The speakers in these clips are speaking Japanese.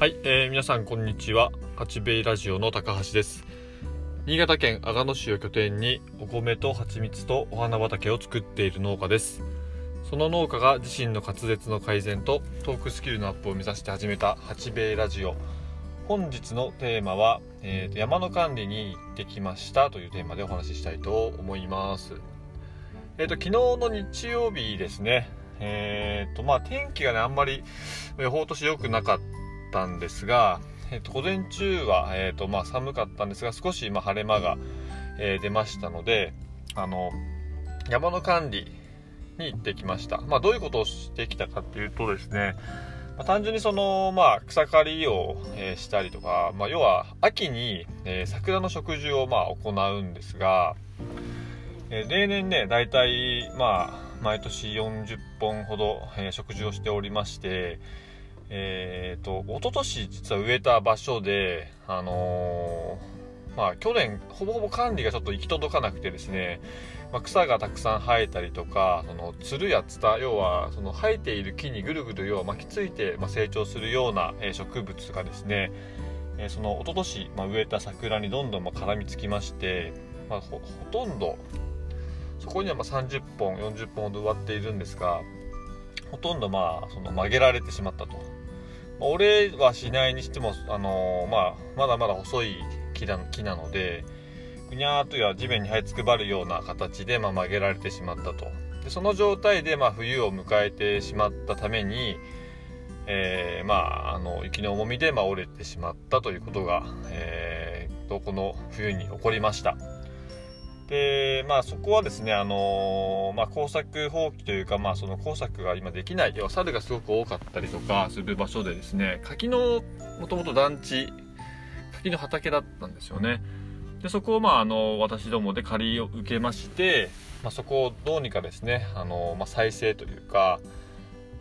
はい、えー皆さんこんにちは。八兵衛ラジオの高橋です。新潟県阿賀野市を拠点にお米と蜂蜜とお花畑を作っている農家です。その農家が自身の滑舌の改善とトークスキルのアップを目指して始めた八兵衛ラジオ。本日のテーマは、えー山の管理に行ってきましたというテーマでお話ししたいと思います。えっ、と昨日の日曜日ですね。えっ、とまあ天気がねあんまり予報として良くなかったたんですが、えー、と午前中は、えーとまあ、寒かったんですが少し、まあ、晴れ間が、えー出ましたのであの山の管理に行ってきました、まあ、どういうことをしてきたかっていうとですね、まあ単純にその、まあ、草刈りを、えーしたりとか、まあ、要は秋に、えー桜の植樹を、まあ、行うんですが、えー例年ね大体まあ毎年40本ほど、えー植樹をしておりましてえー、と一昨年実は植えた場所であのーまあ去年ほぼほぼ管理がちょっと行き届かなくてですね、まあ、草がたくさん生えたりとかそのつるやツタ要はその生えている木にぐるぐる要は巻きついて、まあ、成長するような、え植物がですね、えその一昨年、まあ、植えた桜にどんどんま絡みつきまして、まあ、ほとんどそこにはまあ30本40本ほど植わっているんですがほとんどまあその曲げられてしまったと。まあ折れはしないにしても、あのーまあ、まだまだ細い木な木なのでぐにゃーっとや地面に這いつくばるような形で、まあ、曲げられてしまったと。でその状態で、まあ、冬を迎えてしまったために、えーまあ、あの雪の重みで、ま、折れてしまったということが、えーとこの冬に起こりました。でまあそこはですねあのーまあ、工作放棄というか、まあ、その工作が今できない。要は猿がすごく多かったりとかする場所でですね柿のもともと団地柿の畑だったんですよね。でそこを、まあ、あの私どもで借りを受けまして、まあ、そこをどうにかですねあの、まあ、再生というか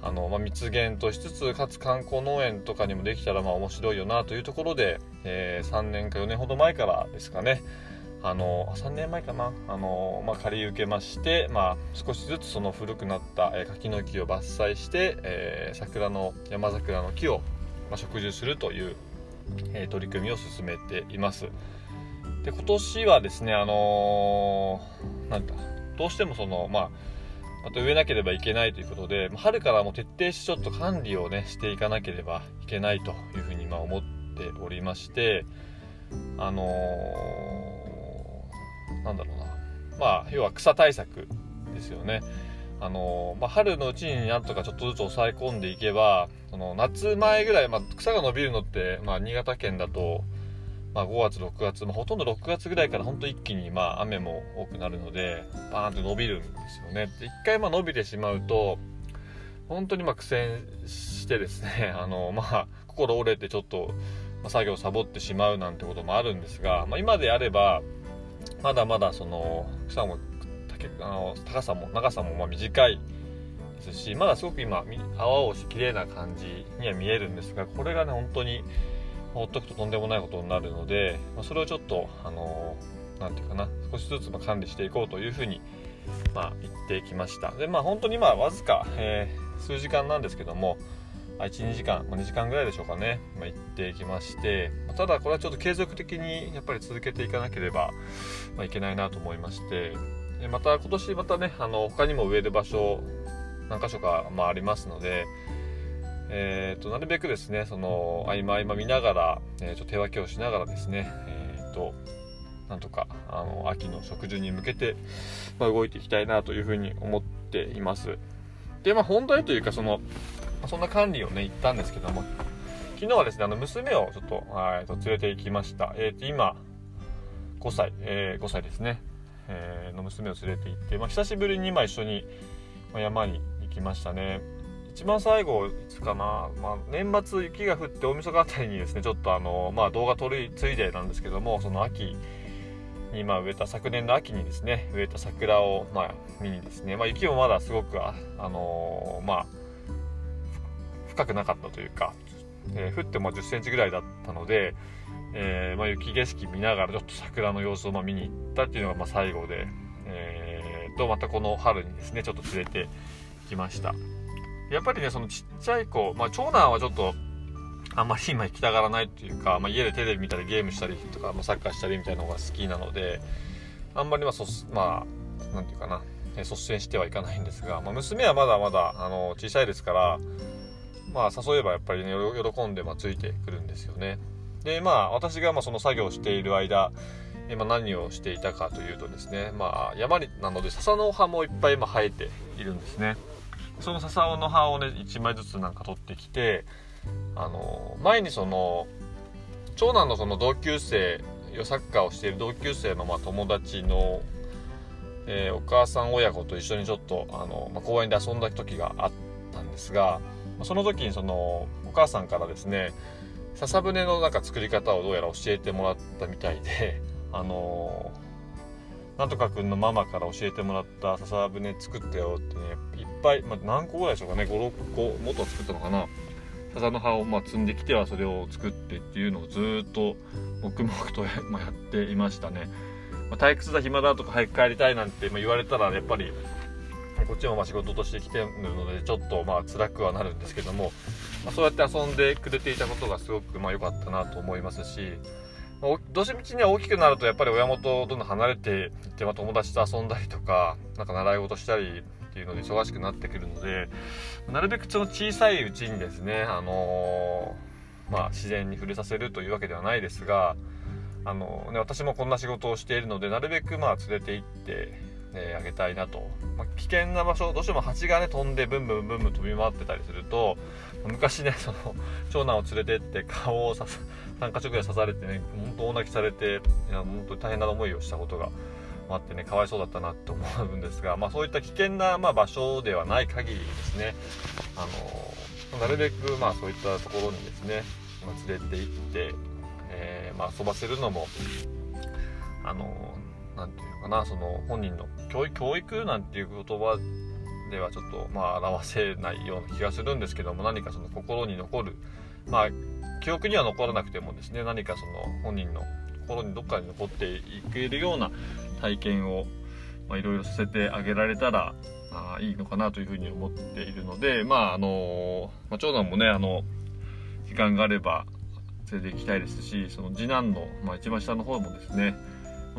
あの、まあ、蜜源としつつかつ観光農園とかにもできたらまあ面白いよなというところで、えー3年か4年ほど前からですかねあの3年前かな。あの、まあ、借り受けまして、まあ、少しずつその古くなった、えー柿の木を伐採して、えー桜の山桜の木を、まあ、植樹するという、えー取り組みを進めています。で今年はですねあのーなんだどうしてもそのまあまた植えなければいけないということで春からも徹底してちょっと管理をねしていかなければいけないというふうにま思っておりましてあのーなんだろうな。まあ要は草対策ですよね。あのまあ、春のうちになんとかちょっとずつ抑え込んでいけばその夏前ぐらい、まあ、草が伸びるのって、まあ、新潟県だと、まあ、5月6月、まあ、ほとんど6月ぐらいから本当一気に、まあ、雨も多くなるのでバーンと伸びるんですよね。で一回まあ伸びてしまうと本当にまあ苦戦してですね あの、まあ、心折れてちょっと、作業をサボってしまうなんてこともあるんですが、まあ、今であればまだまだその草もあの高さも長さもま短いですしまだすごく今み青々し綺麗な感じには見えるんですがこれがね本当にほっとくととんでもないことになるので、ま、それをちょっとあのなんていうかな少しずつ管理していこうというふうに、まあ、言ってきました。でまあ本当にまあわずか、えー数時間なんですけどもま12時間、まあ、2時間ぐらいでしょうかね、まあ、行ってきましてまあただこれはちょっと継続的にやっぱり続けていかなければ、ま、いけないなと思いましてでまた今年またねあの他にも植える場所何箇所か、まあ、りますので、えー、となるべくですねその合間合間見ながら、えー、ちょっと手分けをしながらですね、えー、となんとかあの秋の植樹に向けて、まあ、動いていきたいなというふうに思っています。でまあ本題というかそのまそんな管理をね行ったんですけども。昨日はですねあの娘をちょっと,、はい、と連れて行きました、えー、と今5歳、えー5歳ですね、えーの娘を連れて行って、まあ、久しぶりにまあ一緒に山に行きましたね。一番最後いつかな、まあ、年末雪が降って大晦日あたりにですねちょっとあの、まあ、動画撮るついでなんですけどもその秋にま植えた昨年の秋にですね植えた桜をま見にですね、まあ、雪もまだすごくあ、のーまあ深くなかったというか、えー降っても1 0センチぐらいだったので、えーまあ、雪景色見ながらちょっと桜の様子をま見に行ったっていうのがま最後で、えーとまたこの春にですねちょっと連れてきました。やっぱりねそのちっちゃい子、まあ、長男はちょっとあんまり今行きたがらないっていうか、まあ、家でテレビ見たりゲームしたりとか、まあ、サッカーしたりみたいなのが好きなのであんまりまあそまあなんていうかな率先してはいかないんですが、まあ、娘はまだまだあの小さいですからまあ誘えばやっぱりね喜んでまあついてくるんですよね。でまあ私がまあその作業をしている間今何をしていたかというとですねまあ山になので笹の葉もいっぱい今生えているんですね。その笹の葉をね1枚ずつなんか取ってきてあの前にその長男のその同級生サッカーをしている同級生のまあ友達の、えー、お母さん親子と一緒にちょっとあの、まあ、公園で遊んだ時があったんですがその時にそのお母さんからですね笹舟のなんか作り方をどうやら教えてもらったみたいで あのなんとかくんのママから教えてもらった笹舟作ったよってねいっぱい、まあ、何個ぐらいでしょうかね56個もっと作ったのかな。笹の葉をま積んできてはそれを作ってっていうのをずっと黙々とや, まやっていましたね、まあ、退屈だ暇だとか早く帰りたいなんて言われたらやっぱりこっちもまあ仕事として来てるのでちょっとまあ辛くはなるんですけども、まあ、そうやって遊んでくれていたことがすごくまあ良かったなと思いますしどうしみちには大きくなるとやっぱり親元をどんどん離れていって、まあ、友達と遊んだりとかなんか習い事したりっていうので忙しくなってくるのでなるべくその小さいうちにですね、あのー、まあ、自然に触れさせるというわけではないですが、あのー、ね、私もこんな仕事をしているのでなるべくまあ連れて行ってえー、あげたいなと、まあ、危険な場所どうしても蜂がね飛んでブンブンブンブン飛び回ってたりすると昔ねその長男を連れてって顔を3か所ぐらい刺されてね本当大泣きされていや本当に大変な思いをしたことがあってねかわいそうだったなって思うんですが、まあ、そういった危険な、まあ、場所ではない限りですねあのなるべく、まあ、そういったところにですね、ま、連れて行って、えーまあ、遊ばせるのもあのなんていうのかなその本人の教育教育なんていう言葉ではちょっとまあ表せないような気がするんですけども何かその心に残るまあ記憶には残らなくてもですね何かその本人の心にどっかに残っていけるような体験をいろいろさせてあげられたらあいいのかなというふうに思っているのでまああの、まあ、長男もねあの時間があれば連れて行きたいですしその次男の、まあ、一番下の方もですね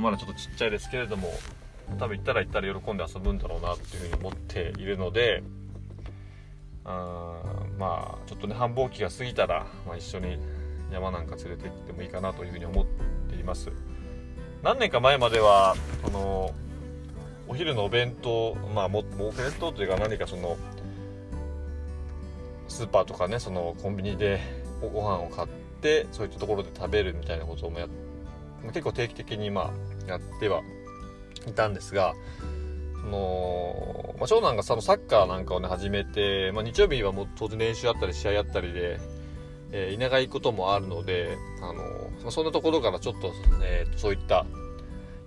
まだちょっとちっちゃいですけれども多分行ったら行ったら喜んで遊ぶんだろうなっていうふうに思っているのであまあちょっとね繁忙期が過ぎたら、まあ、一緒に山なんか連れて行ってもいいかなというふうに思っています。何年か前まではこのお昼のお弁当まあもお弁当というか何かそのスーパーとかねそのコンビニでご飯を買ってそういったところで食べるみたいなこともやって結構定期的にまあやってはいたんですがその、まあ、長男がそのサッカーなんかをね始めて、まあ、日曜日はもう当然練習あったり試合あったりで、えー、田舎行くこともあるので、あのまあそんなところからちょっと,、えー、そういった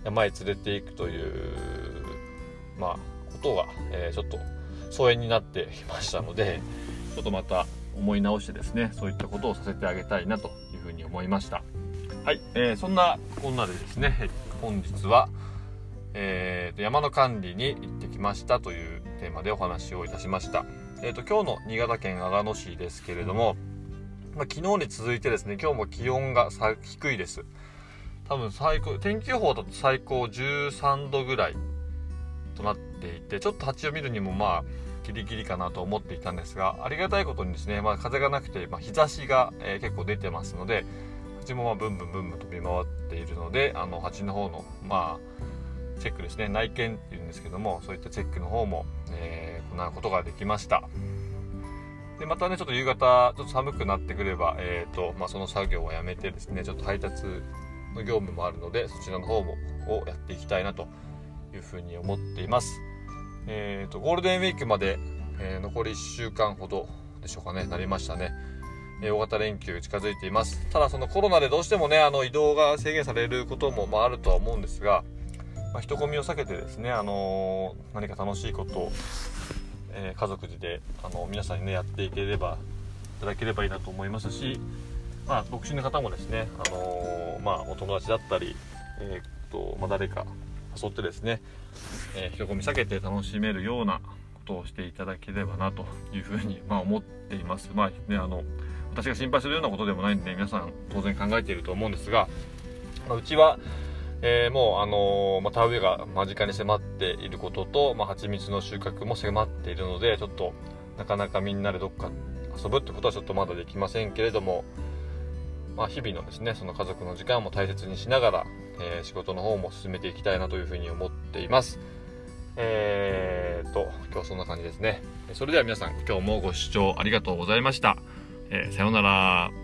山へ連れていくという、まあ、ことが、えー、ちょっと疎遠になってきましたのでちょっとまた思い直してですねそういったことをさせてあげたいなというふうに思いました。はい、えー、そんなこんなでですね本日は、えーと、山の管理に行ってきましたというテーマでお話をいたしました。えーと、今日の新潟県阿賀野市ですけれども、まあ、昨日に続いてですね、今日も気温が低いです。多分最高、天気予報だと最高13度ぐらいとなっていて、ちょっと蜂を見るにもまあ、ギリギリかなと思っていたんですが、ありがたいことにですね、まあ、風がなくて、まあ、日差しが、えー、結構出てますので、蜂もまあブンブンブンブン飛び回っているのであの蜂の方のまあチェックですね。内見っていうんですけどもそういったチェックの方も、えー、行うことができました。でまたねちょっと夕方ちょっと寒くなってくれば、えーとまあ、その作業はやめてですねちょっと配達の業務もあるのでそちらの方もをやっていきたいなというふうに思っています。えーとゴールデンウィークまで、えー、残り1週間ほどでしょうかねなりましたね。大型連休近づいています。ただそのコロナでどうしてもね、あの移動が制限されることもまああるとは思うんですが、まあ、人混みを避けてですね、あのー、何か楽しいことを、えー、家族で、あの皆さんにね、やっていければ、いただければいいなと思いますし、まあ、独身の方もですね、あのー、まあ、お友達だったり、えっと、まあ、誰か誘ってですね、え人混み避けて楽しめるようなことをしていただければなというふうに、まあ、思っています。まあね、あの私が心配するようなことでもないんで皆さん当然考えていると思うんですが、ま、うちは、えー、もう、あのー、まあ、田植えが間近に迫っていることと、まあ、蜂蜜の収穫も迫っているのでちょっとなかなかみんなでどっか遊ぶってことはちょっとまだできませんけれども、まあ、日々のですねその家族の時間も大切にしながら、えー、仕事の方も進めていきたいなというふうに思っています。えーと今日そんな感じですね。それでは皆さん今日もご視聴ありがとうございました、えー、さようなら。